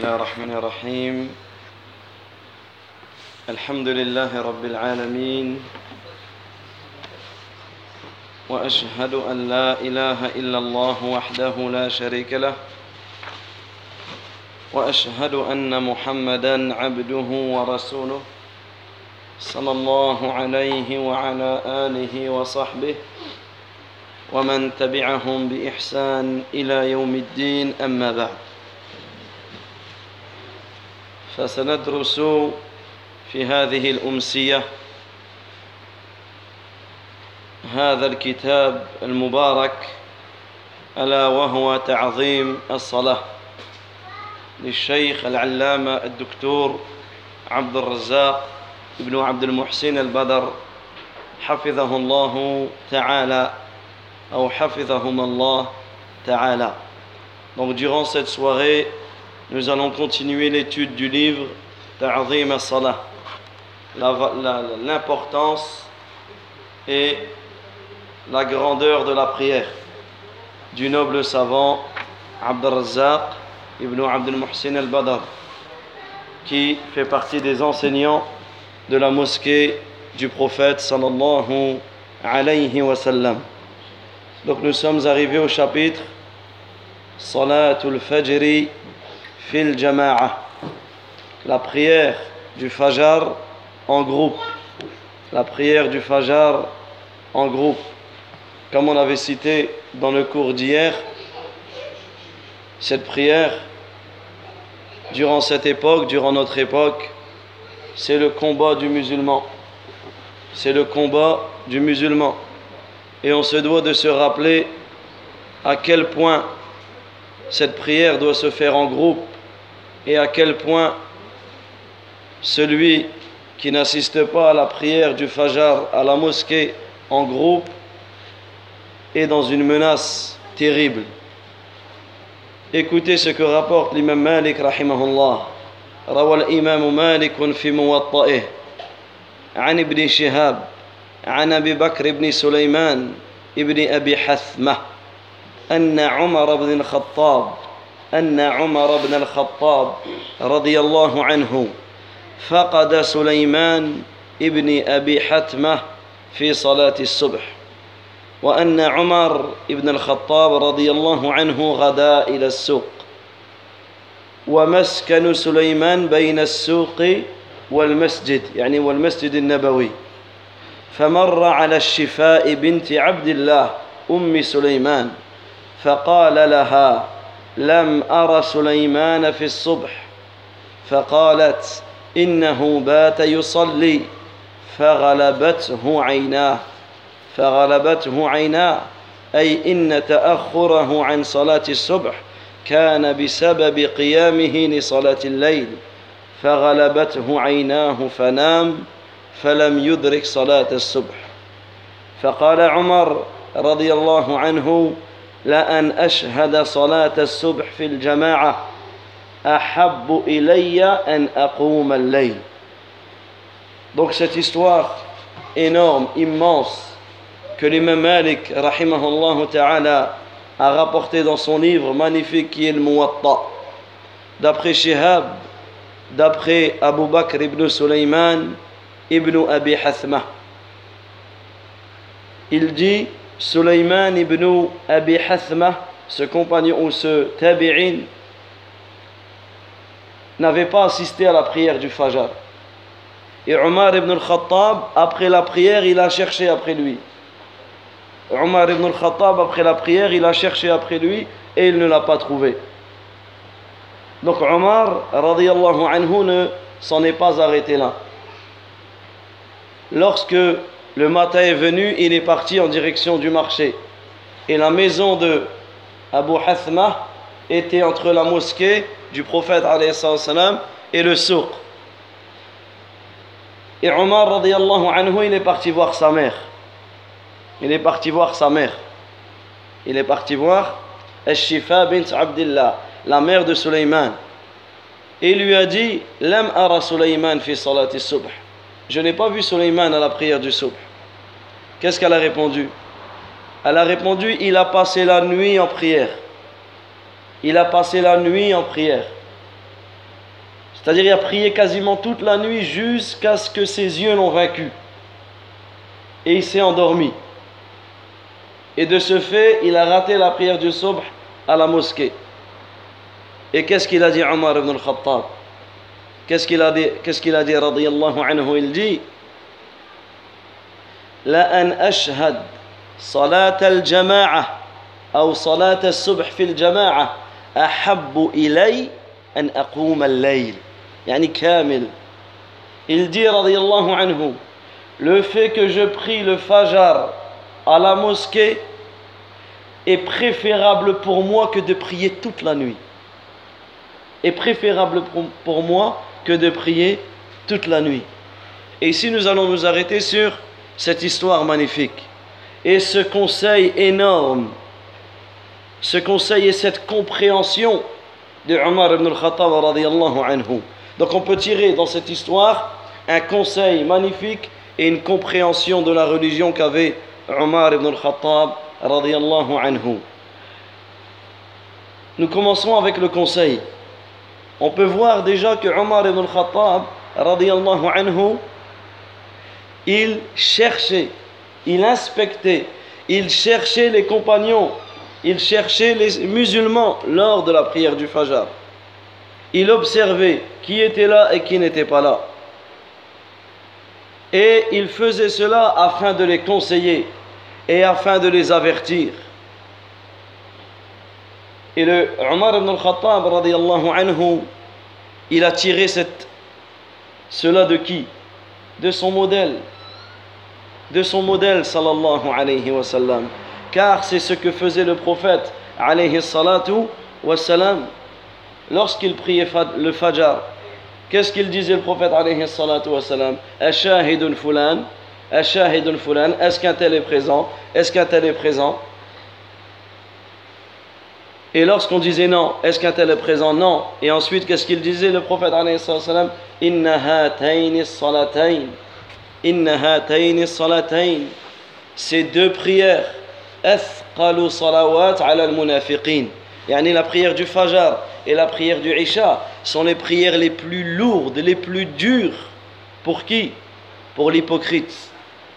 الله الرحمن الرحيم الحمد لله رب العالمين واشهد ان لا اله الا الله وحده لا شريك له واشهد ان محمدا عبده ورسوله صلى الله عليه وعلى اله وصحبه ومن تبعهم باحسان إلى يوم الدين اما بعد فسندرس في هذه الأمسية هذا الكتاب المبارك ألا وهو تعظيم الصلاة للشيخ العلامة الدكتور عبد الرزاق ابن عبد المحسن البدر حفظه الله تعالى أو حفظهم الله تعالى. Donc durant cette soirée, nous allons continuer l'étude du livre Ta'zim as-Salah, l'importance et la grandeur de la prière du noble savant Abd al-Razzaq ibn Abd al-Muhsin al-Badr qui fait partie des enseignants de la mosquée du prophète sallallahu alayhi wa sallam. Donc nous sommes arrivés au chapitre Salatul Fajri fil Jama'a. La prière du Fajr en groupe. La prière du Fajr en groupe. Comme on avait cité dans le cours d'hier, cette prière, durant cette époque, durant notre époque, c'est le combat du musulman. C'est le combat du musulman. Et on se doit de se rappeler à quel point cette prière doit se faire en groupe et à quel point celui qui n'assiste pas à la prière du Fajr à la mosquée en groupe est dans une menace terrible. Écoutez ce que rapporte l'imam Malik rahimahullah. روى الإمام مالك في موطئه عن ابن شهاب عن أبي بكر بن سليمان ابن أبي حثمة أن عمر بن الخطاب أن عمر بن الخطاب رضي الله عنه فقد سليمان ابن أبي حتمة في صلاة الصبح وأن عمر بن الخطاب رضي الله عنه غدا إلى السوق ومسكن سليمان بين السوق والمسجد يعني والمسجد النبوي فمر على الشفاء بنت عبد الله أم سليمان فقال لها لم أر سليمان في الصبح فقالت إنه بات يصلي فغلبته عيناه فغلبته عيناه أي إن تأخره عن صلاة الصبح كان بسبب قيامه لصلاة الليل فغلبته عيناه فنام فلم يدرك صلاة الصبح. فقال عمر رضي الله عنه لأن أشهد صلاة الصبح في الجماعة أحب إلي أن أقوم الليل Donc cette histoire énorme, immense, que l'imam Malik, rahimahullah ta'ala, a rapporté dans son livre magnifique qui est le Muwatta. D'après Shihab, d'après Abu Bakr ibn Sulaiman ibn Abi Hathma. Il dit Sulaiman ibn Abi Hathma, ce compagnon ou ce tabi'in, n'avait pas assisté à la prière du Fajr. Et Omar ibn al-Khattab, après la prière, il a cherché après lui. Omar ibn al-Khattab, après la prière, il a cherché après lui et il ne l'a pas trouvé. Donc Omar, radiallahu anhu, ne s'en est pas arrêté là. Lorsque le matin est venu, il est parti en direction du marché. Et la maison de Abu Hathma était entre la mosquée du prophète et le souk. Et Omar, il est parti voir sa mère il est parti voir sa mère. Il est parti voir Al-Shifa bint Abdillah, la mère de Suleiman. Et il lui a dit Lam ara Suleiman fi salati subh. Je n'ai pas vu Suleiman à la prière du subh. Qu'est-ce qu'elle a répondu? Elle a répondu Il a passé la nuit en prière. Il a passé la nuit en prière. C'est-à-dire il a prié quasiment toute la nuit jusqu'à ce que ses yeux l'ont vaincu. Et il s'est endormi. Et de ce fait, il a raté la prière du subh à la mosquée. Et qu'est-ce qu'il a dit Omar ibn al-Khattab? Qu'est-ce qu'il a dit Qu'est-ce qu'il a dit radiyallahu anhu Il dit La an ashhad salat al-jama'a ou salat al-subh fi al-jama'a ahabbu ilay an aqum al-layl. Yani kamil. Il dit radiyallahu anhu le fait que je prie le fajr à la mosquée est préférable pour moi que de prier toute la nuit. Est préférable pour moi que de prier toute la nuit. Et ici, nous allons nous arrêter sur cette histoire magnifique et ce conseil énorme, ce conseil et cette compréhension de Omar ibn al-Khattab anhu. Donc on peut tirer dans cette histoire un conseil magnifique et une compréhension de la religion qu'avait Omar ibn al-Khattab anhu. Nous commençons avec le conseil. On peut voir déjà que Omar ibn al-Khattab anhu, il cherchait, il inspectait, il cherchait les compagnons, il cherchait les musulmans lors de la prière du Fajr. Il observait qui était là et qui n'était pas là. Et il faisait cela afin de les conseiller et afin de les avertir. Et le Omar ibn al-Khattab, anhu, il a tiré cette, cela de qui? De son modèle. De son modèle, sallallahu alayhi wa sallam. Car c'est ce que faisait le prophète, alayhi salatu lorsqu'il priait le fajr. Qu'est-ce qu'il disait le prophète alayhi salatu wa sallam Ashahidun fulan Ashahidun fulan Est-ce qu'un tel est présent? Est-ce qu'un tel est présent? Et lorsqu'on disait non, est-ce qu'un tel est présent? Non. Et ensuite, qu'est-ce qu'il disait le prophète Ces deux prières, salawat al-munafiqin. La prière du Fajr et la prière du Isha sont les prières les plus lourdes, les plus dures. Pour qui? Pour l'hypocrite.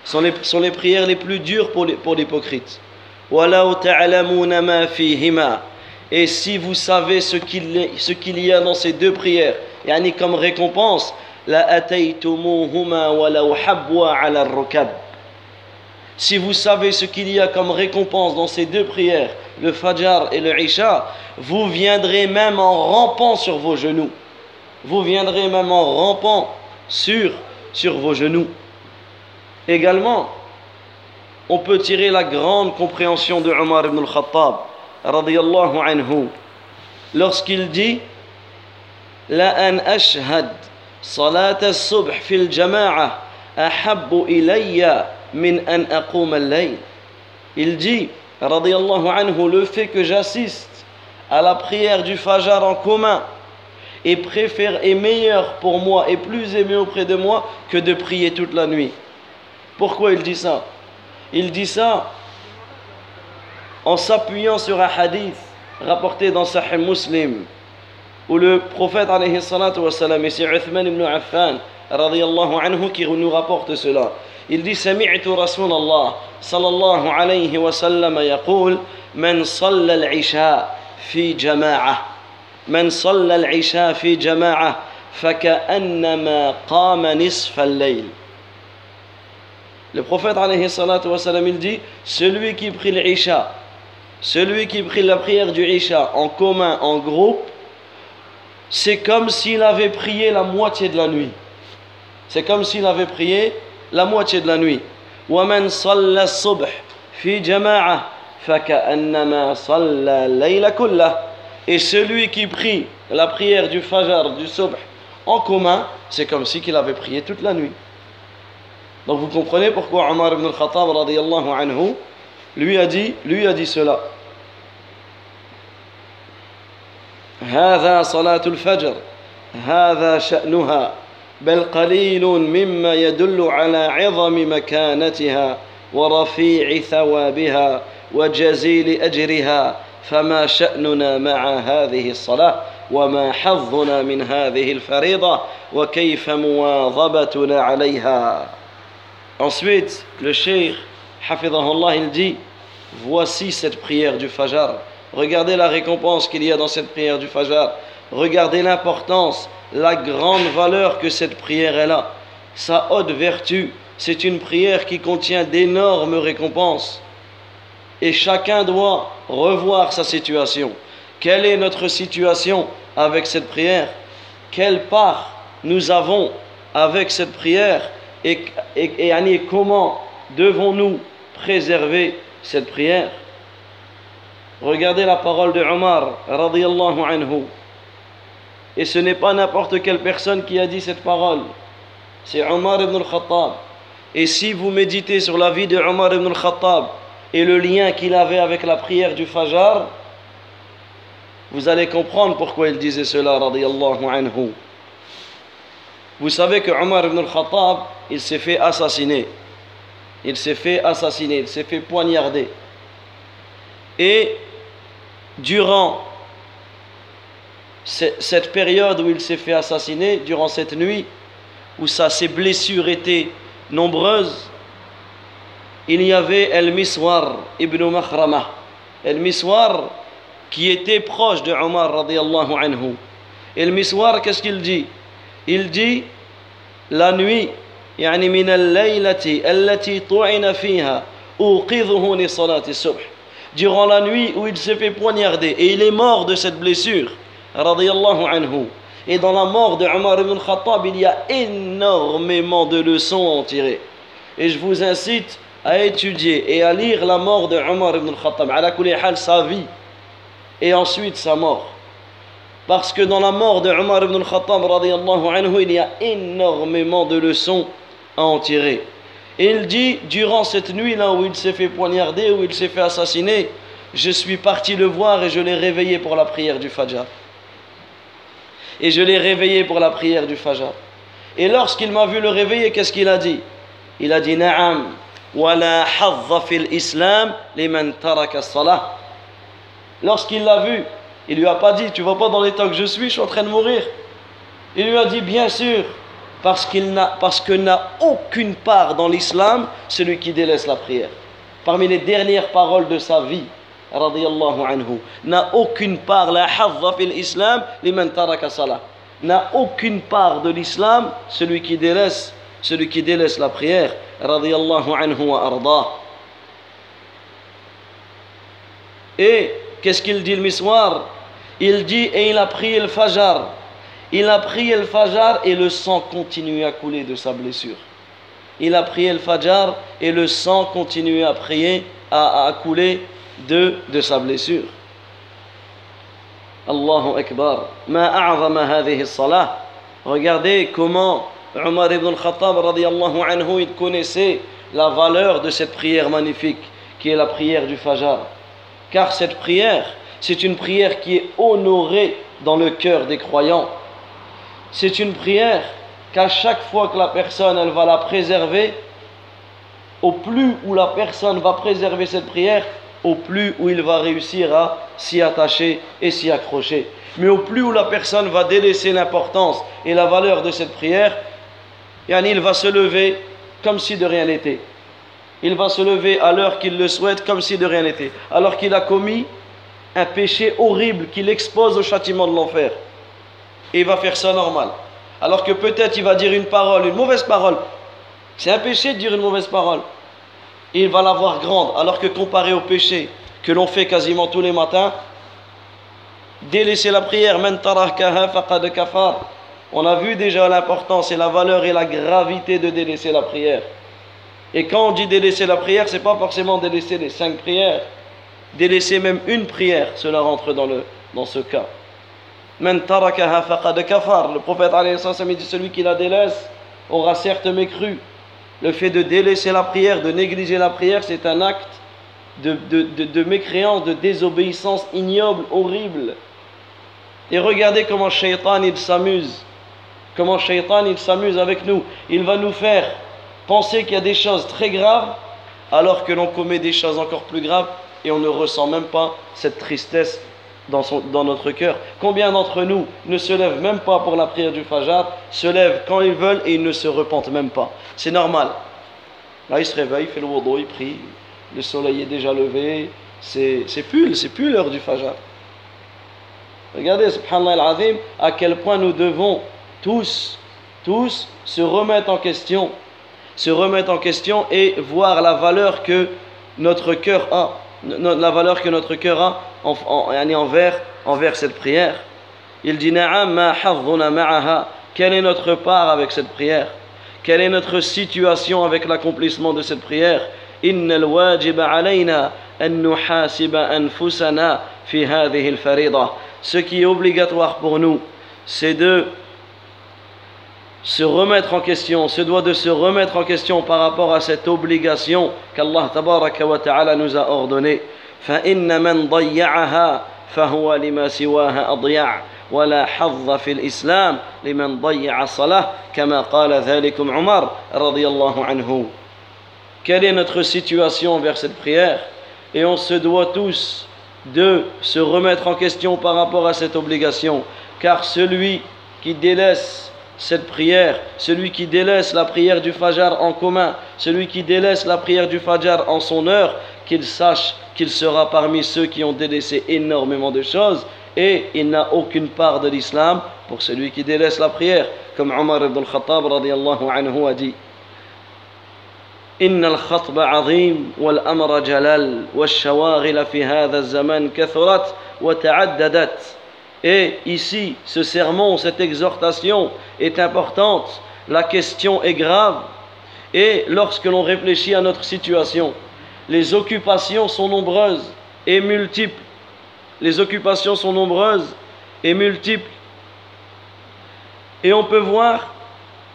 Sont les, sont les prières les plus dures pour l'hypocrite. Pour et si vous savez ce qu'il y a dans ces deux prières, yani comme récompense, la Si vous savez ce qu'il y a comme récompense dans ces deux prières, le Fajr et le Isha, vous viendrez même en rampant sur vos genoux. Vous viendrez même en rampant sur, sur vos genoux. Également, on peut tirer la grande compréhension de Omar ibn al-Khattab, radiyallahu anhu, lorsqu'il dit La an salat al-subh fil jama'a ahabbu ilayya min an aqum al-layl. Il dit, radiyallahu anhu, le fait que j'assiste à la prière du Fajr en commun est, préfère, est meilleur pour moi et plus aimé auprès de moi que de prier toute la nuit. Pourquoi il dit ça? Il dit ça en s'appuyant sur un hadith rapporté dans Sahih Muslim où le prophète alayhi salatu wa salam, et c'est Uthman ibn Affan radiyallahu anhu qui nous rapporte cela. Il dit سمعت رسول الله صلى الله عليه وسلم يقول من صلى العشاء في جماعة من صلى العشاء في جماعة فكأنما قام نصف الليل Le prophète alayhi salatu wa salam, il dit Celui qui prie l'Isha, celui qui prie la prière du Isha en commun, en groupe, c'est comme s'il avait prié la moitié de la nuit. C'est comme s'il avait prié la moitié de la nuit. ومن صلى الصبح في جماعة فكأنما صلى الليل كله et celui qui prie la prière du Fajr, du Subh en commun, c'est comme si qu'il avait prié toute la nuit. Donc vous comprenez pourquoi Omar ibn al-Khattab radiyallahu anhu lui a dit, lui a dit cela. هذا صلاة الفجر هذا شأنها بل قليل مما يدل على عظم مكانتها ورفيع ثوابها وجزيل أجرها فما شأننا مع هذه الصلاة وما حظنا من هذه الفريضة وكيف مواظبتنا عليها Ensuite, le cheikh, hafidahullah, il dit Voici cette prière du Fajr. Regardez la récompense qu'il y a dans cette prière du Fajr. Regardez l'importance, la grande valeur que cette prière là. Sa haute vertu, c'est une prière qui contient d'énormes récompenses. Et chacun doit revoir sa situation. Quelle est notre situation avec cette prière? Quelle part nous avons avec cette prière? Et, et, et comment devons-nous préserver cette prière? Regardez la parole de Omar, radiallahu anhu. Et ce n'est pas n'importe quelle personne qui a dit cette parole. C'est Omar ibn al-Khattab. Et si vous méditez sur la vie de Omar ibn al-Khattab et le lien qu'il avait avec la prière du Fajr, vous allez comprendre pourquoi il disait cela, radiallahu anhu. Vous savez que Omar ibn al-Khattab, il s'est fait assassiner. Il s'est fait assassiner, il s'est fait poignarder. Et durant cette période où il s'est fait assassiner, durant cette nuit, où sa, ses blessures étaient nombreuses, il y avait El-Miswar ibn Makhrama. El-Miswar qui était proche de Omar radiallahu anhu. El-Miswar, qu'est-ce qu'il dit Il dit la nuit, يعني من الليلة التي طعن فيها أوقظه لصلاة الصبح durant la nuit où il s'est fait poignarder et il est mort de cette blessure et dans la mort de Omar ibn Khattab il y a énormément de leçons à en tirer. Et je vous incite à étudier et à lire la mort de Omar ibn Khattab à sa vie et ensuite sa mort. Parce que dans la mort de Omar ibn Khattab anhu il y a énormément de leçons à en tirer et il dit, durant cette nuit-là où il s'est fait poignarder, où il s'est fait assassiner, je suis parti le voir et je l'ai réveillé pour la prière du Fajr. Et je l'ai réveillé pour la prière du Fajr. Et lorsqu'il m'a vu le réveiller, qu'est-ce qu'il a dit? Il a dit, Na'am, wala fil islam liman taraka salah. Lorsqu'il l'a vu, il lui a pas dit, tu vas pas dans l'état que je suis, je suis en train de mourir. Il lui a dit, bien sûr, parce, qu'il n'a, parce que n'a aucune part dans l'islam celui qui délaisse la prière. Parmi les dernières paroles de sa vie, anhu, n'a aucune part, la fil islam, liman. N'a aucune part de l'islam celui qui délaisse, celui qui délaisse la prière, radiyallahu anhu wa arda. Et qu'est-ce qu'il dit le miswar? Il dit et il a prié le fajr il a prié le Fajr et le sang continuait à couler de sa blessure. Il a prié le Fajr et le sang continuait à prier, à, couler de, de sa blessure. Allahu Akbar. Ma salah. Regardez comment Omar ibn al-Khattab anhu, il connaissait la valeur de cette prière magnifique qui est la prière du Fajr. Car cette prière, c'est une prière qui est honorée dans le cœur des croyants c'est une prière qu'à chaque fois que la personne elle va la préserver, au plus où la personne va préserver cette prière, au plus où il va réussir à s'y attacher et s'y accrocher. Mais au plus où la personne va délaisser l'importance et la valeur de cette prière, il va se lever comme si de rien n'était. Il va se lever à l'heure qu'il le souhaite comme si de rien n'était. Alors qu'il a commis un péché horrible qui l'expose au châtiment de l'enfer et il va faire ça normal. Alors que peut-être il va dire une parole, une mauvaise parole. C'est un péché de dire une mauvaise parole. Et il va la voir grande. Alors que comparé au péché que l'on fait quasiment tous les matins, délaisser la prière, on a vu déjà l'importance et la valeur et la gravité de délaisser la prière. Et quand on dit délaisser la prière, c'est pas forcément délaisser les cinq prières. Délaisser même une prière, cela rentre dans, le, dans ce cas. Le prophète dit celui qui la délaisse aura certes mécru. Le fait de délaisser la prière, de négliger la prière, c'est un acte de, de, de, de, mécréance, de désobéissance ignoble, horrible. Et regardez comment Shaitan il s'amuse. Comment Shaitan il s'amuse avec nous. Il va nous faire penser qu'il y a des choses très graves alors que l'on commet des choses encore plus graves et on ne ressent même pas cette tristesse dans, notre cœur. Combien d'entre nous ne se lèvent même pas pour la prière du Fajr, se lèvent quand ils veulent et ils ne se repentent même pas C'est normal. Là, il se réveille, il fait le wudu, il prie, le soleil est déjà levé, c'est plus, c'est plus l'heure du Fajr. Regardez, subhanallah al-azim, à quel point nous devons tous, tous se remettre en question, se remettre en question et voir la valeur que notre cœur a, la valeur que notre cœur a en, envers, envers cette prière. Il dit Quelle est notre part avec cette prière? Quelle est notre situation avec l'accomplissement de cette prière? Ce qui est obligatoire pour nous, c'est de se remettre en question, se doit de se remettre en question par rapport à cette obligation qu'Allah wa ta'ala nous a ordonnée. فإن من ضيعها فهو لما سواها أضيع ولا حظ في الإسلام لمن ضيع الصلاة كما قال ذلكم عمر رضي الله عنه Quelle est notre situation vers cette prière Et on se doit tous de se remettre en question par rapport à cette obligation. Car celui qui délaisse cette prière, celui qui délaisse la prière du Fajr en commun, celui qui délaisse la prière du Fajr en son heure, qu'il sache qu'il sera parmi ceux qui ont délaissé énormément de choses et il n'a aucune part de l'islam pour celui qui délaisse la prière, comme Omar ibn al-Khattab anhu a dit. إن الخطب عظيم والأمر جلال والشواغل في هذا الزمان كثرت وتعددت et ici, ce sermon, cette exhortation est importante, la question est grave, et lorsque l'on réfléchit à notre situation, les occupations sont nombreuses et multiples. Les occupations sont nombreuses et multiples. Et on peut voir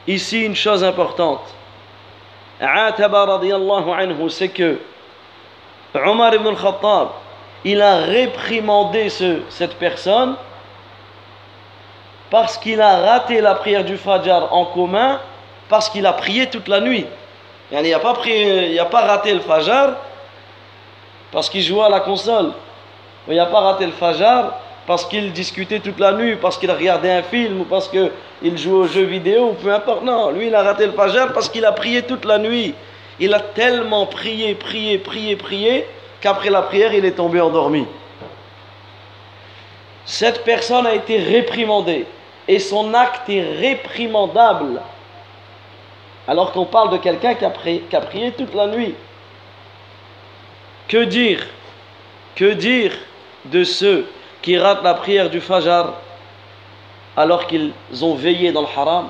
ici une chose importante. anhu, c'est que Omar ibn al-Khattab, il a réprimandé ce, cette personne parce qu'il a raté la prière du Fajr en commun, parce qu'il a prié toute la nuit. Il n'a pas, a pas raté le Fajr parce qu'il jouait à la console. Il n'a pas raté le Fajr parce qu'il discutait toute la nuit, parce qu'il regardait un film ou parce qu'il jouait aux jeux vidéo, peu importe. Non, lui, il a raté le Fajr parce qu'il a prié toute la nuit. Il a tellement prié, prié, prié, prié, qu'après la prière, il est tombé endormi. Cette personne a été réprimandée et son acte est réprimandable. Alors qu'on parle de quelqu'un qui, a prié toute la nuit. Que dire Que dire de ceux qui ratent la prière du Fajr alors qu'ils ont veillé dans le haram?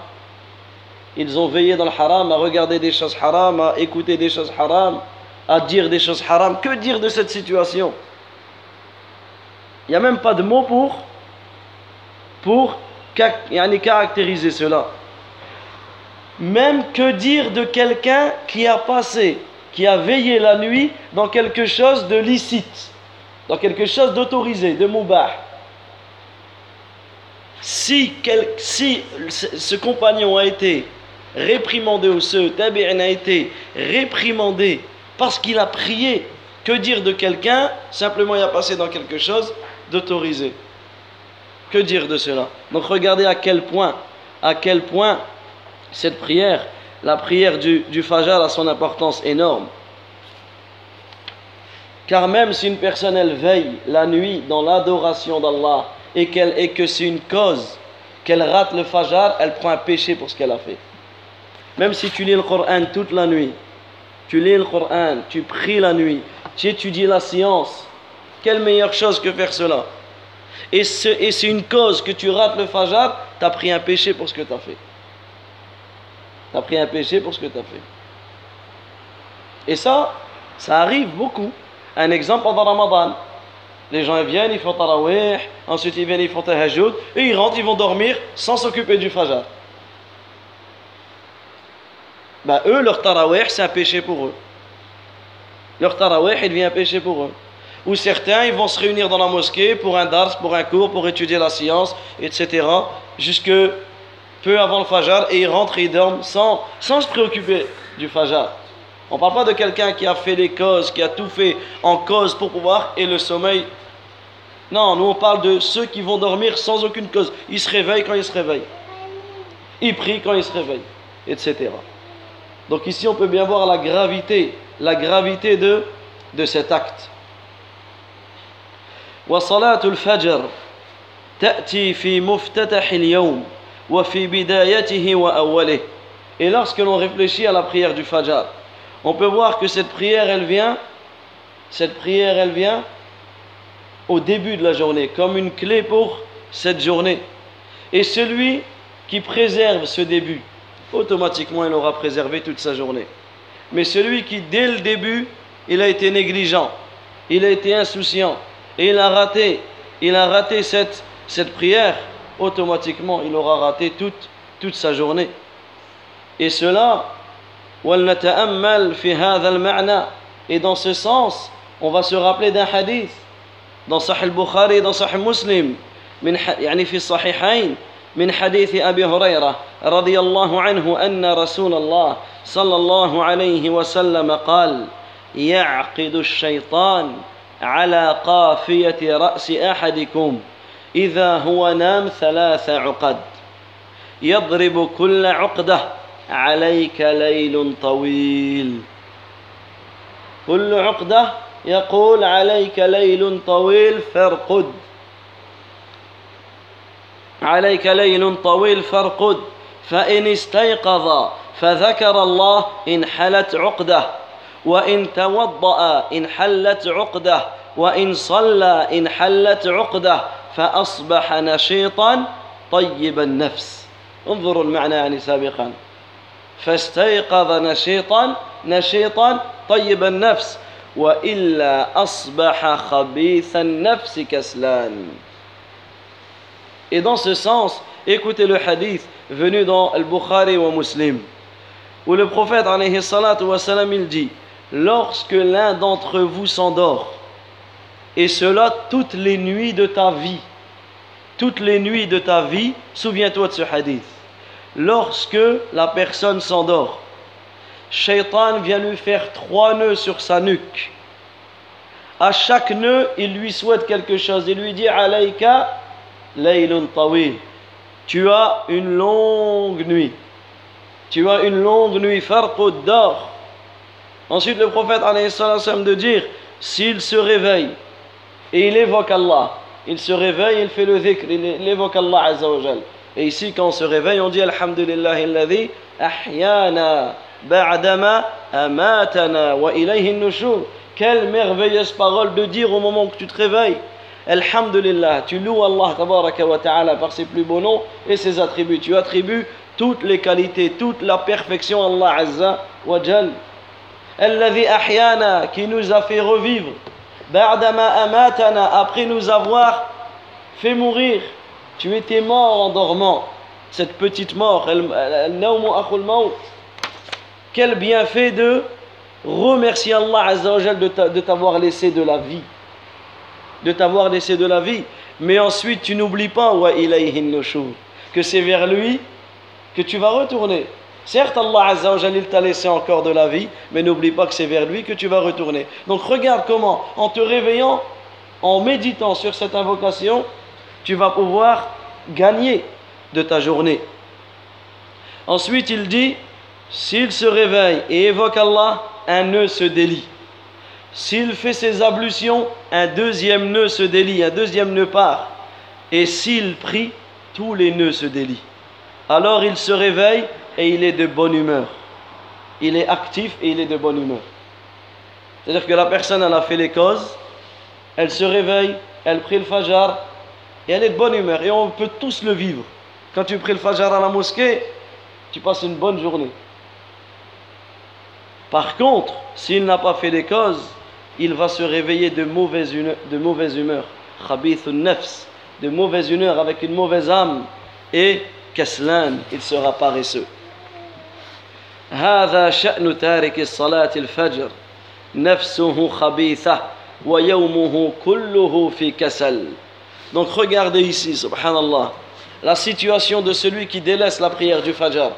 Ils ont veillé dans le haram à regarder des choses haram, à écouter des choses haram, à dire des choses haram. Que dire de cette situation? Il n'y a même pas de mots pour, pour caractériser cela. Même que dire de quelqu'un qui a passé, qui a veillé la nuit dans quelque chose de licite, dans quelque chose d'autorisé, de moubah. Si, si ce compagnon a été réprimandé ou ce tabi'in a été réprimandé parce qu'il a prié, que dire de quelqu'un Simplement il a passé dans quelque chose d'autorisé. Que dire de cela Donc regardez à quel point, à quel point cette prière, la prière du, du Fajr a son importance énorme. Car même si une personne elle veille la nuit dans l'adoration d'Allah et, qu'elle, que c'est une cause qu'elle rate le Fajr, elle prend un péché pour ce qu'elle a fait. Même si tu lis le Coran toute la nuit, tu lis le Coran, tu pries la nuit, tu étudies la science, quelle meilleure chose que faire cela? Et c'est une cause que tu rates le Fajr, tu as pris un péché pour ce que tu as fait. Tu as pris un péché pour ce que tu as fait. Et ça, ça arrive beaucoup. Un exemple pendant Ramadan. Les gens viennent, ils font tarawih, ensuite ils viennent, ils font tahajjud, et ils rentrent, ils vont dormir sans s'occuper du Fajr. Ben, eux, leur tarawih, c'est un péché pour eux. Leur tarawih, il devient un péché pour eux où certains ils vont se réunir dans la mosquée pour un dars, pour un cours, pour étudier la science, etc. Jusque peu avant le Fajr et ils rentrent et ils dorment sans, sans se préoccuper du Fajr. On ne parle pas de quelqu'un qui a fait les causes, qui a tout fait en cause pour pouvoir et le sommeil. Non, nous on parle de ceux qui vont dormir sans aucune cause. Ils se réveillent quand ils se réveillent. Ils prient quand ils se réveillent, etc. Donc ici on peut bien voir la gravité, la gravité de, de cet acte. وصلاة الفجر تأتي في مفتتح اليوم وفي بدايته وأوله Et lorsque l'on réfléchit à la prière du Fajr, on peut voir que cette prière, elle vient, cette prière, elle vient au début de la journée, comme une clé pour cette journée. Et celui qui préserve ce début, automatiquement, il aura préservé toute sa journée. Mais celui qui, dès le début, il a été négligent, il a été insouciant, et il a raté, il a raté cette, cette prière, automatiquement, il aura raté toute, toute sa journée. Et cela, et dans ce sens, on va se rappeler d'un hadith dans Sahih al-Bukhari et dans Sahih Muslim من يعني في الصحيحين من حديث أبي هريرة رضي الله عنه أن رسول الله صلى الله عليه وسلم قال يعقد الشيطان على قافية رأس أحدكم إذا هو نام ثلاث عقد. يضرب كل عقدة. عليك ليل طويل. كل عقدة يقول عليك ليل طويل فارقد. عليك ليل طويل فارقد. فإن استيقظ فذكر الله انحلت عقدة. وإن توضأ انحلت عقدة وإن صلى انحلت عقدة فأصبح نشيطا طيب النفس. انظروا المعنى يعني سابقا. فاستيقظ نشيطا نشيطا طيب النفس وإلا أصبح خبيث النفس كسلان. Et dans ce sens, écoutez le hadith venu dans le Bukhari ou Muslim, où le prophète alayhi salatu wa salam, il dit Lorsque l'un d'entre vous s'endort, et cela toutes les nuits de ta vie, toutes les nuits de ta vie, souviens-toi de ce hadith lorsque la personne s'endort, Shaitan vient lui faire trois nœuds sur sa nuque. À chaque nœud, il lui souhaite quelque chose. Il lui dit Alayka laylun tawil. Tu as une longue nuit. Tu as une longue nuit. Farqud dort. Ensuite, le prophète salam de dire s'il se réveille et il évoque Allah, il se réveille, il fait le dhikr, il évoque Allah Azzawajal. Et ici, quand on se réveille, on dit Alhamdulillah alladhi ahyana ba'dama amatana wa ilayhi nushur. Quelle merveilleuse parole de dire au moment où tu te réveilles. Alhamdulillah, tu loues Allah ta'ala par ses plus beaux noms et ses attributs. Tu attribues toutes les qualités, toute la perfection à Allah Azza. Alladhi ahyana, qui nous a fait revivre. Ba'dama amatana, après nous avoir fait mourir. Tu étais mort en dormant. Cette petite mort, quel bienfait de remercier Allah Azzawajal de t'avoir laissé de la vie. De t'avoir laissé de la vie. Mais ensuite, tu n'oublies pas que c'est vers lui que tu vas retourner. Certes, Allah Azzawajal, il t'a laissé encore de la vie, mais n'oublie pas que c'est vers lui que tu vas retourner. Donc regarde comment, en te réveillant, en méditant sur cette invocation, tu vas pouvoir gagner de ta journée. Ensuite, il dit, s'il se réveille et évoque Allah, un nœud se délie. S'il fait ses ablutions, un deuxième nœud se délie, un deuxième nœud part. Et s'il prie, tous les nœuds se délient. Alors il se réveille et il est de bonne humeur. Il est actif et il est de bonne humeur. C'est-à-dire que la personne, elle a fait les causes, elle se réveille, elle prie le fajr, et elle est de bonne humeur. Et on peut tous le vivre. Quand tu pries le fajr à la mosquée, tu passes une bonne journée. Par contre, s'il n'a pas fait les causes, il va se réveiller de mauvaise humeur, de mauvaise humeur. nafs, de mauvaise humeur avec une mauvaise âme. Et kaslan, il sera paresseux. هذا شأن تارك الصلاة الفجر نفسه خبيثة ويومه كله في كسل donc regardez ici, subhanallah, la situation de celui qui délaisse la prière du Fajr.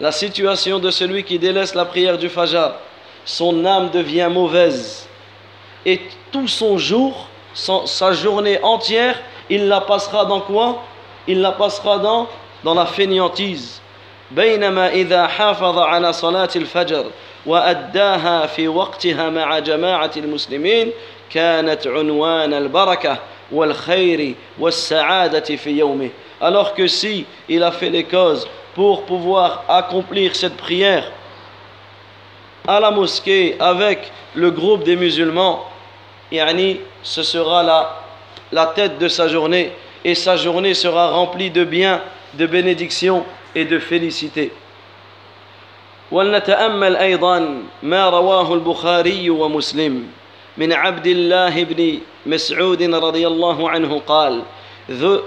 La situation de celui qui délaisse la prière du Fajr. son âme devient mauvaise. Et tout son jour, sa journée entière, il la passera dans quoi Il la passera dans, dans la fainéantise. بينما إذا حافظ على صلاة الفجر وأداها في وقتها مع جماعة المسلمين كانت عنوان البركة والخير والسعادة في يومه alors que si il a fait les causes pour pouvoir accomplir cette prière à la mosquée avec le groupe des musulmans, yani, ce sera la, la tête de sa journée et sa journée sera remplie de biens, de bénédictions et de félicité. ولنتأمل أيضا ما رواه البخاري ومسلم من عبد الله بن مسعود رضي الله عنه قال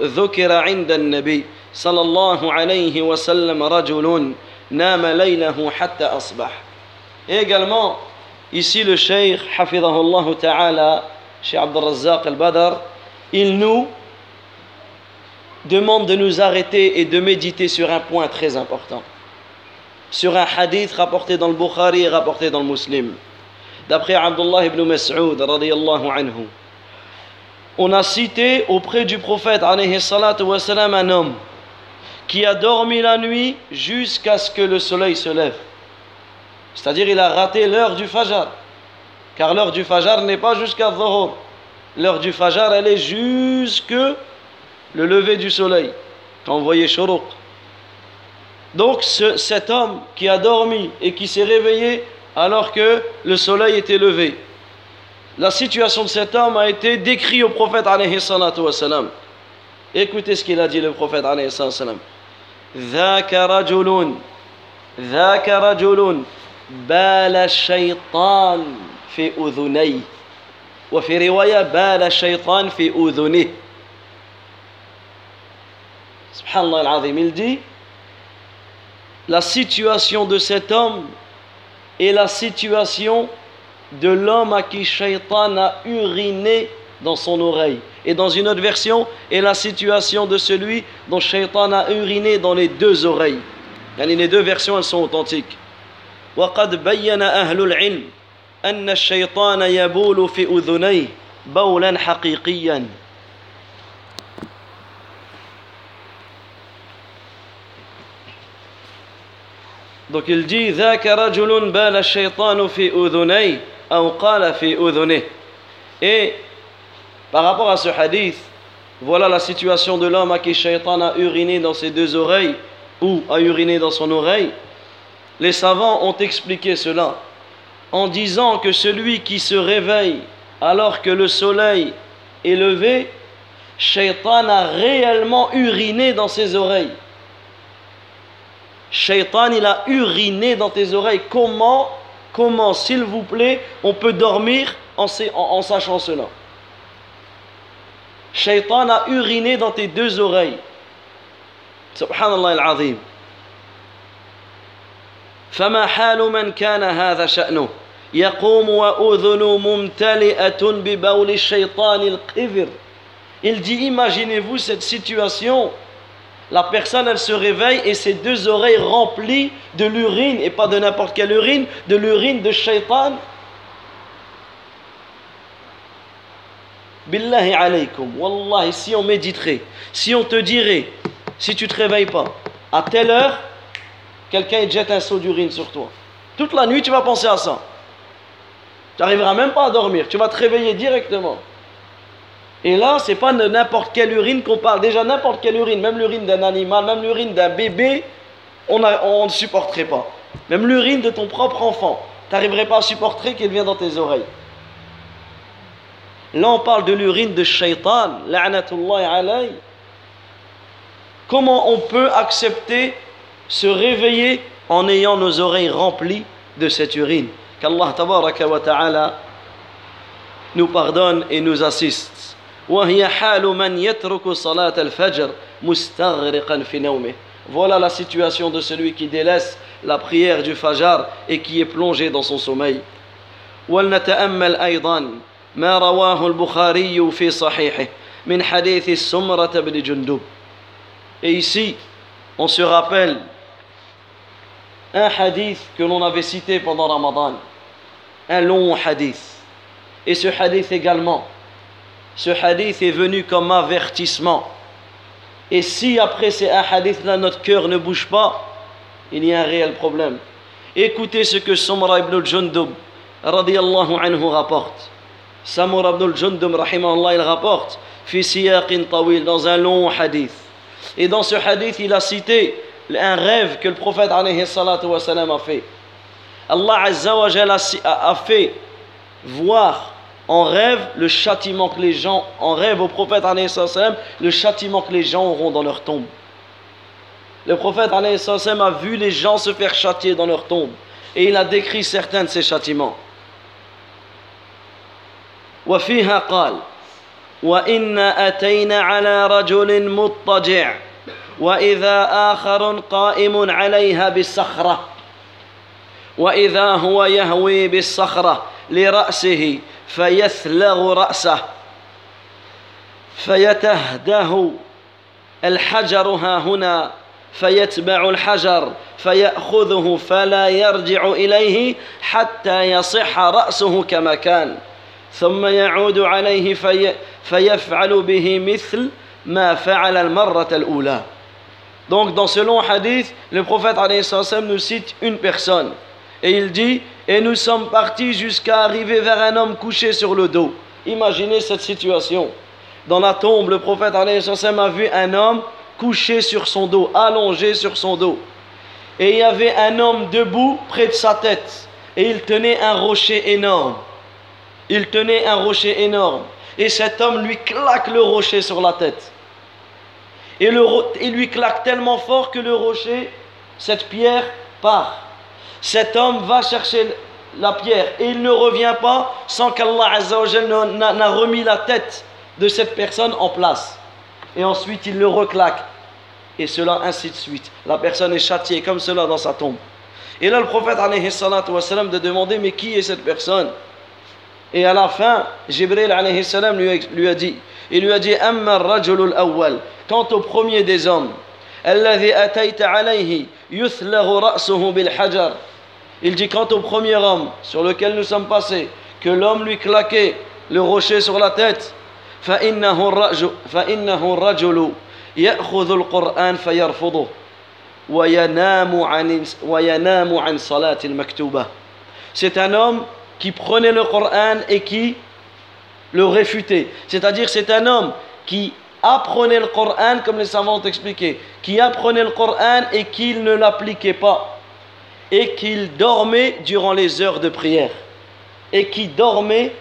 ذكر عند النبي صلى الله عليه وسلم رجل نام ليله حتى أصبح également, ici le Cheikh, Hafidahullah Ta'ala, Cheikh Abdel Razzaq al-Badr, il nous demande de nous arrêter et de méditer sur un point très important. Sur un hadith rapporté dans le Bukhari et rapporté dans le Muslim. D'après Abdullah ibn Mas'ud, anhu. On a cité auprès du prophète, un homme qui a dormi la nuit jusqu'à ce que le soleil se lève. C'est-à-dire il a raté l'heure du Fajr. Car l'heure du Fajr n'est pas jusqu'à Dhuhr. L'heure du Fajr, elle est jusque le lever du soleil, quand vous voyez Shuruq. Donc cet homme qui a dormi et qui s'est réveillé alors que le soleil était levé, la situation de cet homme a été décrite au prophète alayhi salatu wassalam. Écoutez ce qu'il a dit le prophète alayhi salatu wassalam. ذاك رجل ذاك رجل بال الشيطان في أذنيه وفي رواية بال الشيطان في أذنه Subhanallah al-Azim, il dit la situation de cet homme est la situation de l'homme à qui Shaitan a uriné dans son oreille. Et dans une autre version, est la situation de celui dont Shaitan a uriné dans les deux oreilles. les deux versions, elles sont authentiques. وقد بين أهل العلم أن الشيطان يبول في أذنيه بولا حقيقيا Donc il dit Et par rapport à ce hadith, voilà la situation de l'homme à qui Shaitan a uriné dans ses deux oreilles ou a uriné dans son oreille. Les savants ont expliqué cela en disant que celui qui se réveille alors que le soleil est levé, Shaitan a réellement uriné dans ses oreilles. Shaitan, il a uriné dans tes oreilles. Comment, comment, s'il vous plaît, on peut dormir en, en, sachant cela Shaitan a uriné dans tes deux oreilles. Subhanallah al-azim. فما حال من كان هذا شأنه يقوم وأذن ممتلئة ببول الشيطان القذر Il dit, imaginez-vous cette situation la personne, elle se réveille et ses deux oreilles remplies de l'urine, et pas de n'importe quelle urine, de l'urine de shaitan. Billahi alaykum, Wallah, si on méditerait, si on te dirait, si tu te réveilles pas, à telle heure, quelqu'un jette un seau d'urine sur toi. Toute la nuit, tu vas penser à ça. Tu n'arriveras même pas à dormir, tu vas te réveiller directement. Et là, c'est pas n'importe quelle urine qu'on parle. Déjà, n'importe quelle urine, même l'urine d'un animal, même l'urine d'un bébé, on, ne supporterait pas. Même l'urine de ton propre enfant, tu n'arriverais pas à supporter qu'elle vienne dans tes oreilles. Là, on parle de l'urine de shaitan. Comment on peut accepter se réveiller en ayant nos oreilles remplies de cette urine? Qu'Allah ta'ala nous pardonne et nous assiste. وهي حال من يترك صلاة الفجر مستغرقا في نومه Voilà la situation de celui qui délaisse la prière du Fajr et qui est plongé dans son sommeil. ولنتأمل أيضا ما رواه البخاري في صحيحه من حديث السمرة بن جندب. Et ici, on se rappelle un hadith que l'on avait cité pendant Ramadan un long hadith. Et ce hadith également, ce hadith est venu comme avertissement. Et si après ces un hadith-là, notre cœur ne bouge pas, il y a un réel problème. Écoutez ce que Samra ibn al-Jundub radiyallahu anhu rapporte. Samra ibn al-Jundub rahimahullah il rapporte fi siyaqin tawil dans un long hadith. Et dans ce hadith, il a cité un rêve que le prophète alayhi salatu wa salam a fait. Allah azza wa a fait voir en rêve le châtiment que les gens, en rêve au prophète alayhi salam, le châtiment que les gens auront dans leur tombe. Le prophète a vu les gens se faire châtier dans leur tombe. Et il a décrit certains de ces châtiments. وفيها قال وإنا أتينا على رجل مضطجع وإذا آخر قائم عليها بالصخرة وإذا هو يهوي بالصخرة لرأسه فيثلغ رأسه فيتهده الحجر ها هنا فيتبع الحجر فيأخذه فلا يرجع إليه حتى يصح رأسه كما كان ثم يعود عليه في فيفعل به مثل ما فعل المرة الأولى Donc dans ce long hadith, le prophète nous cite une personne. Et il dit, et nous sommes partis jusqu'à arriver vers un homme couché sur le dos. Imaginez cette situation. Dans la tombe, le prophète a vu un homme couché sur son dos, allongé sur son dos. Et il y avait un homme debout près de sa tête. Et il tenait un rocher énorme. Il tenait un rocher énorme. Et cet homme lui claque le rocher sur la tête. Et le, il lui claque tellement fort que le rocher, cette pierre, part. Cet homme va chercher la pierre et il ne revient pas sans qu'Allah n'a remis la tête de cette personne en place et ensuite il le reclaque. Et cela ainsi de suite. La personne est châtiée comme cela dans sa tombe. Et là, le prophète alayhi salatu wassalam, de demander Mais qui est cette personne? Et à la fin, Jibril alayhi salam lui a dit Il lui a dit Amma rajulul awwal. Quant au premier des hommes, الذي أتيت عليه يثلغ رأسه بالحجر Il dit quant au premier homme sur lequel nous sommes passés, que l'homme lui claquait le rocher sur la tête, فإنه الرجل, يأخذ القرآن فيرفضه وينام عن وينام عن صلاة المكتوبة. C'est un homme qui prenait le Coran et qui le réfutait. C'est-à-dire c'est un homme qui apprenait le Coran, comme les savants ont expliqué, qui apprenait le Coran et qu'il ne l'appliquait pas, et qu'il dormait durant les heures de prière, et qui dormait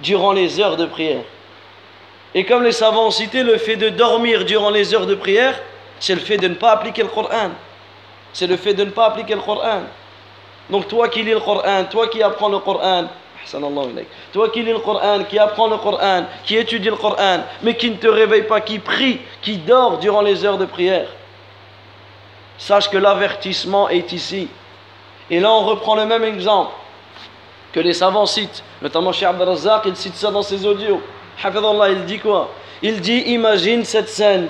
durant les heures de prière. Et comme les savants ont cité, le fait de dormir durant les heures de prière, c'est le fait de ne pas appliquer le Coran. C'est le fait de ne pas appliquer le Coran. Donc toi qui lis le Coran, toi qui apprends le Coran, toi qui lis le Coran, qui apprends le Coran, qui étudie le Coran, mais qui ne te réveille pas, qui prie, qui dort durant les heures de prière, sache que l'avertissement est ici. Et là, on reprend le même exemple que les savants citent, notamment chez Abdel Razak, il cite ça dans ses audios. Hafidallah, il dit quoi? Il dit imagine cette scène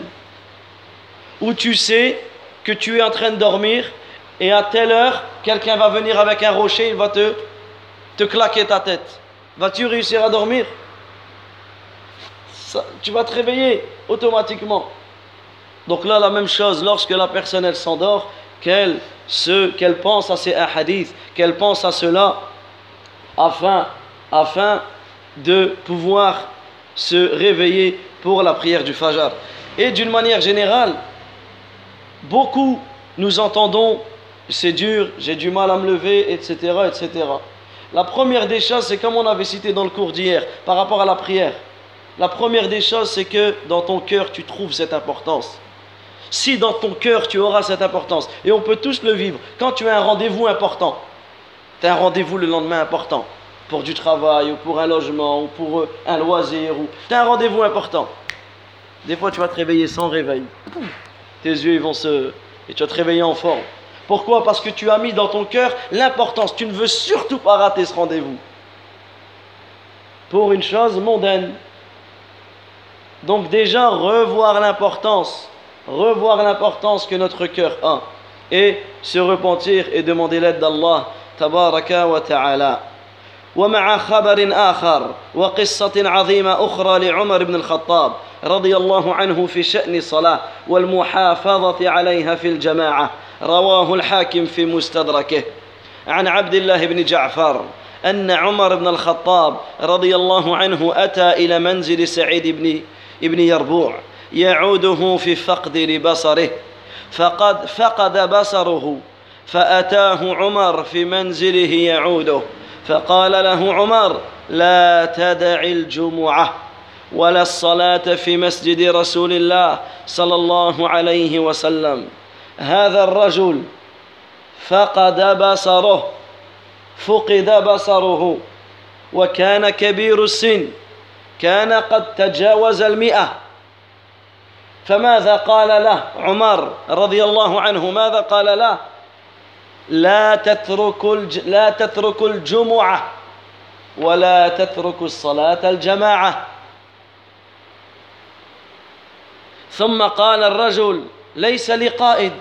où tu sais que tu es en train de dormir et à telle heure, quelqu'un va venir avec un rocher, il va te, te claquer ta tête. Vas-tu réussir à dormir? Tu vas te réveiller automatiquement. Donc là, la même chose, lorsque la personne elle s'endort, qu'elle pense à ces hadiths, qu'elle pense à cela, afin, afin de pouvoir se réveiller pour la prière du Fajr. Et d'une manière générale, beaucoup nous entendons c'est dur, j'ai du mal à me lever, etc., etc. La première des choses, c'est comme on avait cité dans le cours d'hier, par rapport à la prière. La première des choses, c'est que dans ton cœur, tu trouves cette importance. Si dans ton cœur, tu auras cette importance, et on peut tous le vivre, quand tu as un rendez-vous important, tu as un rendez-vous le lendemain important, pour du travail, ou pour un logement, ou pour euh, un loisir, ou tu as un rendez-vous important. Des fois, tu vas te réveiller sans réveil. Tes yeux, ils vont se... Et tu vas te réveiller en forme. Pourquoi Parce que tu as mis dans ton cœur l'importance. Tu ne veux surtout pas rater ce rendez-vous. Pour une chose mondaine. Donc déjà, revoir l'importance. Revoir l'importance que notre cœur a. Et se repentir et demander l'aide d'Allah. Tabaraka wa ta'ala. ومع خبر آخر وقصة عظيمة أخرى لعمر بن الخطاب رضي الله عنه في شأن الصلاة والمحافظة عليها في الجماعة رواه الحاكم في مستدركه. عن عبد الله بن جعفر أن عمر بن الخطاب رضي الله عنه أتى إلى منزل سعيد بن ابن يربوع يعوده في فقد لبصره فقد فقد بصره فأتاه عمر في منزله يعوده. فقال له عمر لا تدع الجمعة ولا الصلاة في مسجد رسول الله صلى الله عليه وسلم. هذا الرجل فقد بصره فقد بصره وكان كبير السن كان قد تجاوز المئة. فماذا قال له عمر رضي الله عنه؟ ماذا قال له؟ لا تترك لا تترك الجمعة ولا تترك الصلاة الجماعة. ثم قال الرجل ليس لقائد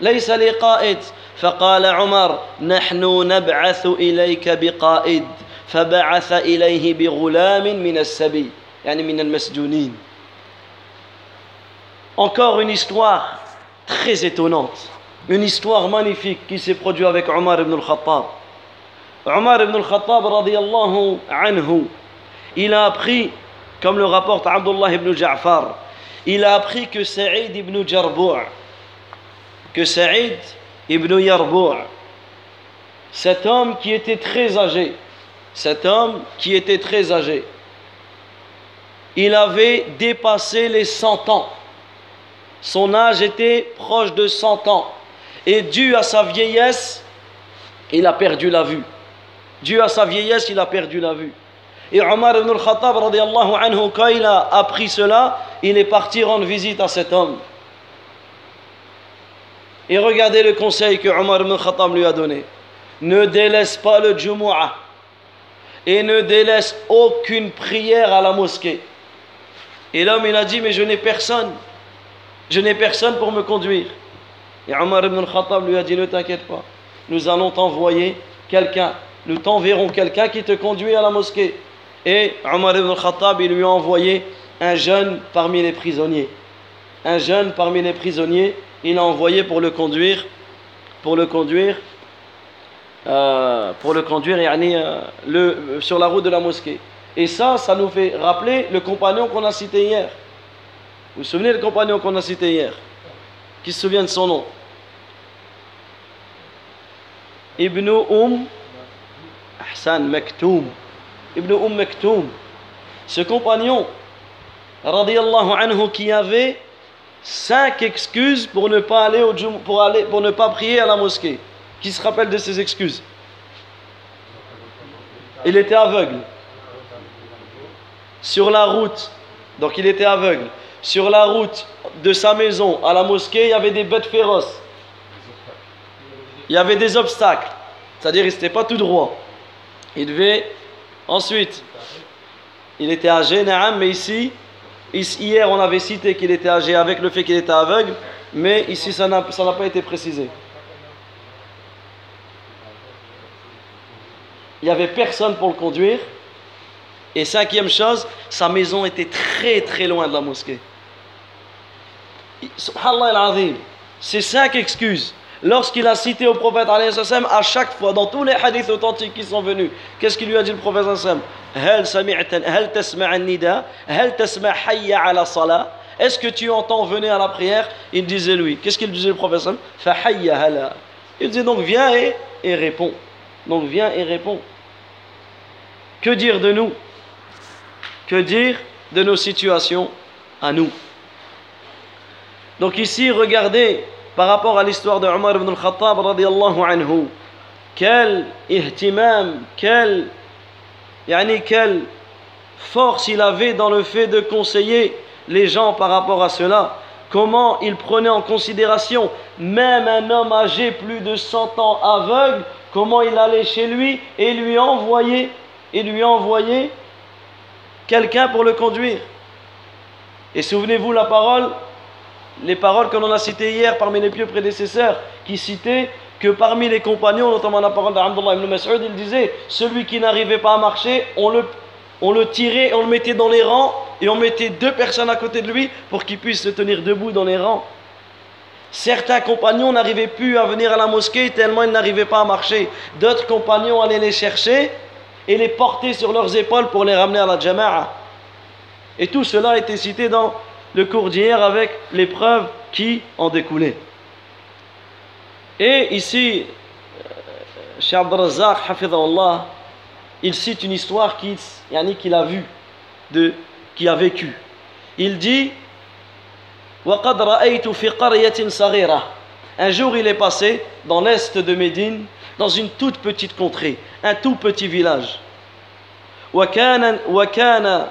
ليس لقائد فقال عمر نحن نبعث إليك بقائد فبعث إليه بغلام من السبي يعني من المسجونين Encore une histoire très étonnante, une histoire magnifique qui s'est produite avec Omar ibn al-Khattab. Omar ibn al-Khattab, radiallahu anhu, il a appris, comme le rapporte Abdullah ibn Ja'far, il a appris que Saïd ibn Jarbour, que Saïd ibn Yarbour, cet homme qui était très âgé, cet homme qui était très âgé, il avait dépassé les 100 ans. Son âge était proche de 100 ans. Et dû à sa vieillesse, il a perdu la vue. Dû à sa vieillesse, il a perdu la vue. Et Omar ibn al-Khattab, anhu, quand il a appris cela, il est parti rendre visite à cet homme. Et regardez le conseil que Omar ibn al-Khattab lui a donné. Ne délaisse pas le Jumu'ah. Et ne délaisse aucune prière à la mosquée. Et l'homme, il a dit, mais je n'ai personne. Je n'ai personne pour me conduire. Et Omar ibn al-Khattab lui a dit Ne t'inquiète pas, nous allons t'envoyer quelqu'un. Nous t'enverrons quelqu'un qui te conduit à la mosquée. Et Omar ibn al-Khattab, il lui a envoyé un jeune parmi les prisonniers. Un jeune parmi les prisonniers, il l'a envoyé pour le conduire, pour le conduire, euh, pour le conduire euh, le, sur la route de la mosquée. Et ça, ça nous fait rappeler le compagnon qu'on a cité hier. Vous vous souvenez du compagnon qu'on a cité hier? Qui se souvient de son nom? Ibn Umm Hassan Maktoum. Ibn Umm Maktoum. Ce compagnon, radiallahu anhu, qui avait cinq excuses pour ne pas aller au pour aller pour ne pas prier à la mosquée. Qui se rappelle de ces excuses? Il était aveugle. Sur la route, donc il était aveugle sur la route de sa maison à la mosquée, il y avait des bêtes féroces. Il y avait des obstacles. C'est-à-dire qu'il n'était pas tout droit. Il devait. Ensuite, il était âgé, mais ici, hier on avait cité qu'il était âgé avec le fait qu'il était aveugle, mais ici ça n'a pas été précisé. Il n'y avait personne pour le conduire. Et cinquième chose, sa maison était très très loin de la mosquée. Subhanallah al C'est cinq excuses. Lorsqu'il a cité au prophète à chaque fois, dans tous les hadiths authentiques qui sont venus, qu'est-ce qu'il lui a dit le prophète Est-ce que tu entends venir à la prière? Il disait lui. Qu'est-ce qu'il disait le prophète Il disait donc viens et, et réponds. Donc viens et réponds. Que dire de nous? Que dire de nos situations à nous? Donc ici, regardez par rapport à l'histoire de Omar ibn al-Khattab radiallahu anhu, quel ihtimam, quel, yani, quelle force il avait dans le fait de conseiller les gens par rapport à cela? Comment il prenait en considération? Même un homme âgé plus de 100 ans aveugle, comment il allait chez lui et lui envoyait, et lui envoyait quelqu'un pour le conduire? Et souvenez-vous la parole, les paroles que l'on a citées hier parmi les pieux prédécesseurs, qui citaient que parmi les compagnons, notamment la parole d'Abdullah ibn Mas'ud, il disait celui qui n'arrivait pas à marcher, on le, tirait, on le mettait dans les rangs et on mettait deux personnes à côté de lui pour qu'il puisse se tenir debout dans les rangs. Certains compagnons n'arrivaient plus à venir à la mosquée tellement ils n'arrivaient pas à marcher. D'autres compagnons allaient les chercher et les porter sur leurs épaules pour les ramener à la jama'a. Et tout cela a été cité dans le cours d'hier avec les preuves qui en découlaient. Et ici, Cheikh Abdelrazak, il cite une histoire qu'il a vue, de, qui a vécu. Il dit un jour il est passé dans l'est de Médine dans une toute petite contrée un tout petit village وكان وكان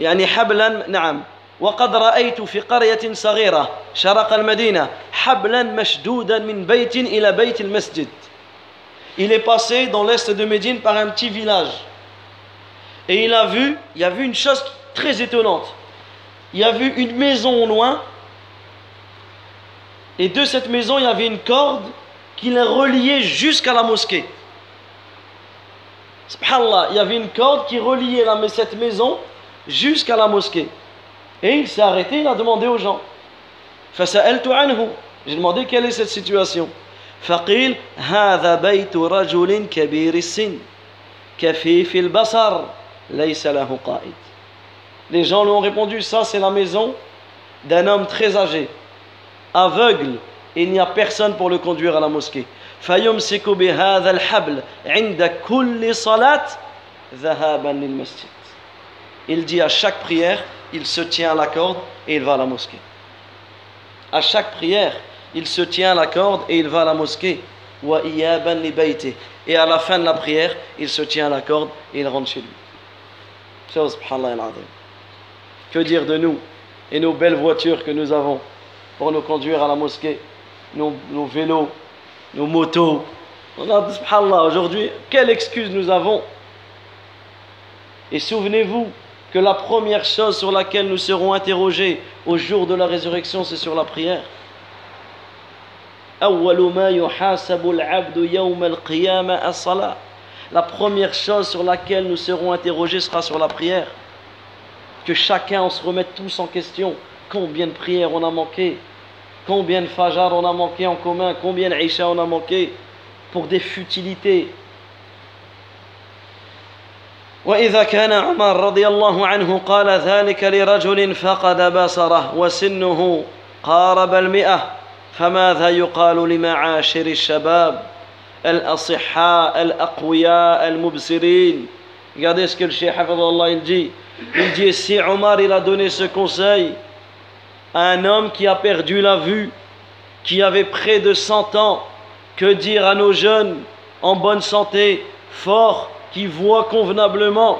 يعني حبلا نعم وقد رأيت في قرية صغيرة شرق المدينة حبلا مشدودا من بيت إلى بيت المسجد Il est passé dans l'est de Médine par un petit village. Et il a vu, il a vu une chose très étonnante. Il a vu une maison au loin. Et de cette maison, il y avait une corde qui les reliait jusqu'à la mosquée. Subhanallah, il y avait une corde qui reliait la, cette maison jusqu'à la mosquée. Et il s'est arrêté, il a demandé aux gens. J'ai demandé quelle est cette situation. فقيل هذا بيت رجل كبير السن كفيف البصر ليس له قائد Les gens lui ont répondu ça c'est la maison d'un homme très âgé aveugle et il n'y a personne pour le conduire à la mosquée فيمسك بهذا الحبل عند كل صلاة ذهابا للمسجد il dit à chaque prière il se tient à la corde et il va à la mosquée. À chaque prière, il se tient à la corde et il va à la mosquée. Et à la fin de la prière, il se tient à la corde et il rentre chez lui. Que dire de nous et nos belles voitures que nous avons pour nous conduire à la mosquée, nos, vélos, nos motos. Subhanallah, aujourd'hui, quelle excuse nous avons? Et souvenez-vous, que la première chose sur laquelle nous serons interrogés au jour de la résurrection, c'est sur la prière. La première chose sur laquelle nous serons interrogés sera sur la prière. Que chacun se remette tous en question. Combien de prières on a manqué Combien de fajar on a manqué en commun Combien d'Aïcha on a manqué Pour des futilités, وإذا كان عمر رضي الله عنه قال ذلك لرجل فقد بصره وسنه قارب المئة فماذا يقال لمعاشر الشباب الأصحاء الأقوياء المبصرين Regardez ce que le Cheikh Allah il dit. Il dit si Omar il a donné ce conseil à un homme qui a perdu la vue, qui avait près de 100 ans, que dire à nos jeunes en bonne santé, forts, qui voient convenablement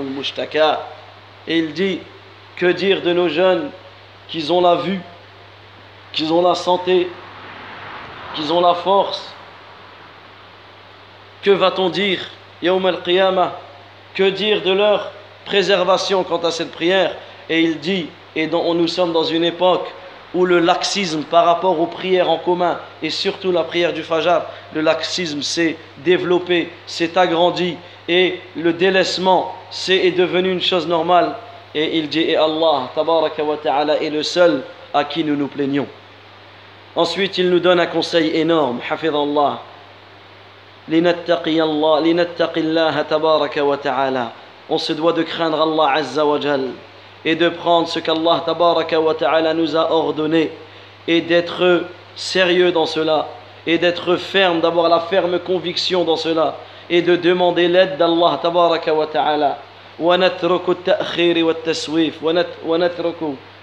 المشتكى il dit que dire de nos jeunes qu'ils ont la vue qu'ils ont la santé qu'ils ont la force que va-t-on dire que dire de leur préservation quant à cette prière. Et il dit, et dont nous sommes dans une époque où le laxisme par rapport aux prières en commun, et surtout la prière du Fajr, le laxisme s'est développé, s'est agrandi, et le délaissement c'est, est devenu une chose normale. Et il dit, et Allah, tabaraka wa ta'ala, est le seul à qui nous nous plaignons. Ensuite, il nous donne un conseil énorme, hafidallah. لنتقي الله لنتقي الله تبارك وتعالى on se doit de craindre Allah Azza wa Jal et de prendre ce qu'Allah Tabaraka wa Ta'ala nous a ordonné et d'être sérieux dans cela et d'être ferme, d'avoir la ferme conviction dans cela et de demander l'aide d'Allah Tabaraka wa Ta'ala ونترك التأخير والتسويف ونترك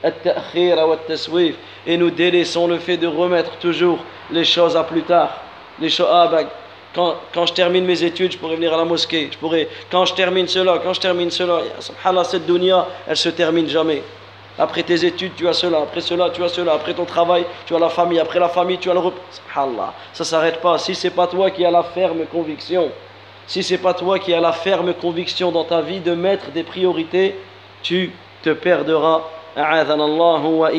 التأخير والتسويف et nous délaissons le fait de remettre toujours les choses à plus tard les choses ah, ben, quand, quand, je termine mes études, je pourrais venir à la mosquée. Je pourrais, quand je termine cela, quand je termine cela, subhanallah, cette dunya, elle se termine jamais. Après tes études, tu as cela. Après cela, tu as cela. Après ton travail, tu as la famille. Après la famille, tu as le repas. Subhanallah. Ça ne s'arrête pas. Si c'est pas toi qui as la ferme conviction, si c'est pas toi qui as la ferme conviction dans ta vie de mettre des priorités, tu te perdras. wa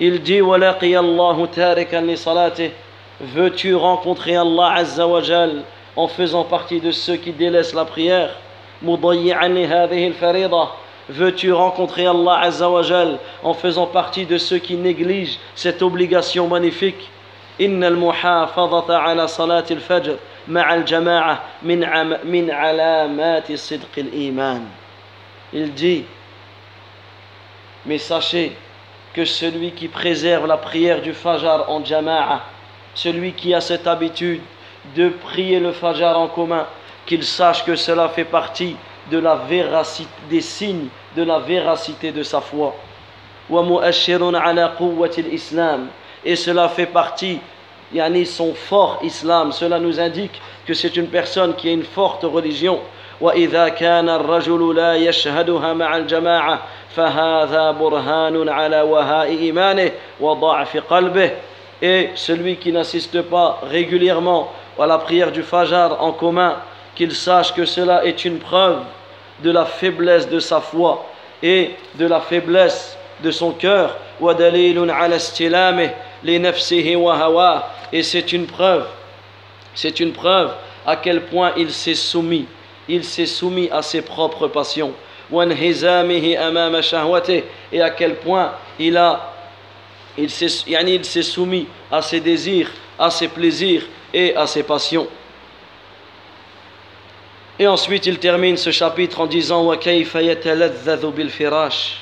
Il dit, وَلَقِيَ اللَّهُ تَارِكًا لِصَلَاتِهِ Veux-tu rencontrer Allah Azza wa Jal en faisant partie de ceux qui délaissent la prière مُضَيِّعًا لِهَذِهِ الْفَرِيضَةِ Veux-tu rencontrer Allah Azza wa Jal en faisant partie de ceux qui négligent cette obligation magnifique إن المحافظة على صلاة الفجر مع الجماعة من عم من علامات صدق الإيمان Il dit Mais sachez que celui qui préserve la prière du Fajr en Jama'a, celui qui a cette habitude de prier le Fajr en commun, qu'il sache que cela fait partie de la véracité, des signes de la véracité de sa foi. Et cela fait partie, yani son fort islam, cela nous indique que c'est une personne qui a une forte religion. وإذا كان الرجل لا يشهدها مع الجماعة فهذا برهان على وهاء إيمانه وضعف قلبه et celui qui n'assiste pas régulièrement à la prière du Fajr en commun, qu'il sache que cela est une preuve de la faiblesse de sa foi et de la faiblesse de son cœur. Et c'est une preuve, c'est une preuve à quel point il s'est soumis, il s'est soumis à ses propres passions. Et à quel point il a il s'est soumis à ses désirs à ses plaisirs et à ses passions. Et ensuite il termine ce chapitre en disant وكيف يتلذذ بالفراش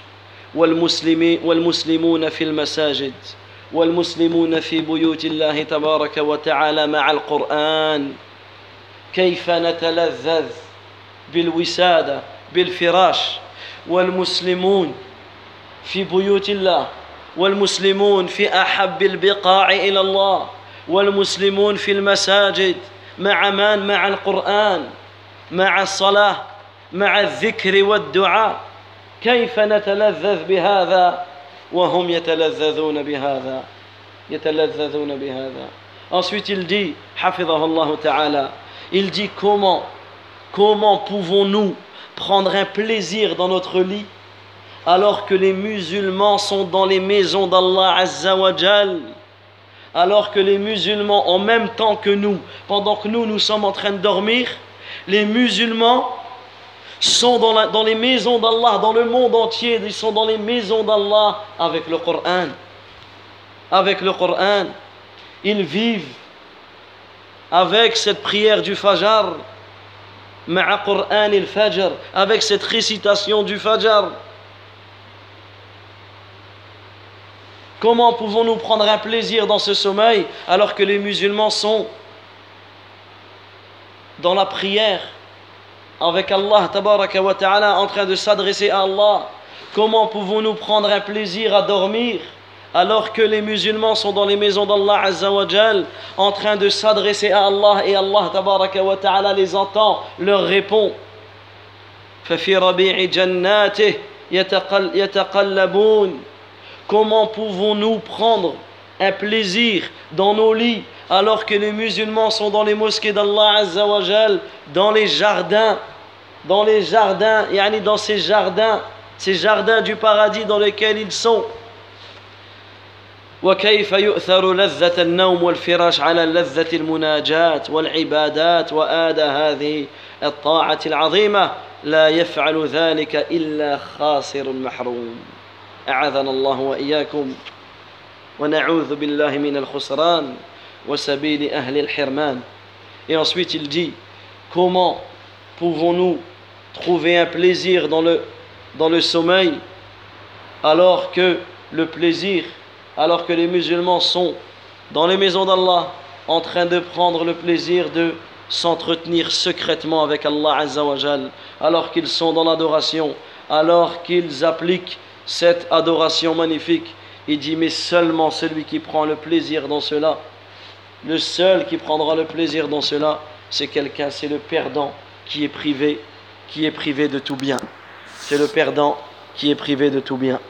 والمسلمون في المساجد والمسلمون في بيوت الله تبارك وتعالى مع القرآن كيف نتلذذ بالوسادة بالفراش والمسلمون في بيوت الله والمسلمون في أحب البقاع إلى الله والمسلمون في المساجد مع من؟ مع القرآن مع الصلاة مع الذكر والدعاء. كيف نتلذذ بهذا وهم يتلذذون بهذا؟ يتلذذون بهذا. Ensuite il dit, حفظه الله تعالى, il dit comment Comment pouvons-nous prendre un plaisir dans notre lit alors que les musulmans sont dans les maisons d'Allah Azzawajal alors que les musulmans en même temps que nous, pendant que nous nous sommes en train de dormir, les musulmans sont dans, les maisons d'Allah, dans le monde entier, ils sont dans les maisons d'Allah avec le Coran. Avec le Coran, ils vivent avec cette prière du Fajr avec cette récitation du Fajr. Comment pouvons-nous prendre un plaisir dans ce sommeil alors que les musulmans sont dans la prière avec Allah en train de s'adresser à Allah? Comment pouvons-nous prendre un plaisir à dormir alors que les musulmans sont dans les maisons d'Allah Azzawajal en train de s'adresser à Allah et Allah wa ta'ala les entend, leur répond? Comment pouvons-nous prendre un plaisir dans nos lits alors que les musulmans sont dans les mosquées d'Allah Azzawajal, dans les jardins, dans les jardins, yani dans ces jardins, ces jardins du paradis dans lesquels ils sont وكيف يؤثر لذة النوم والفراش على لذة المناجاة والعبادات وآد هذه الطاعة العظيمة لا يفعل ذلك إلا خاسر محروم أعاذنا الله وإياكم ونعوذ بالله من الخسران وسبيل أهل الحرمان Et ensuite il dit comment pouvons-nous trouver un plaisir dans le, dans le sommeil alors que le plaisir alors que les musulmans sont dans les maisons d'Allah en train de prendre le plaisir de s'entretenir secrètement avec Allah Azzawajal, alors qu'ils sont dans l'adoration, alors qu'ils appliquent cette adoration magnifique. Il dit, mais seulement celui qui prend le plaisir dans cela, le seul qui prendra le plaisir dans cela, c'est quelqu'un, c'est le perdant qui est privé, qui est privé de tout bien. C'est le perdant qui est privé de tout bien.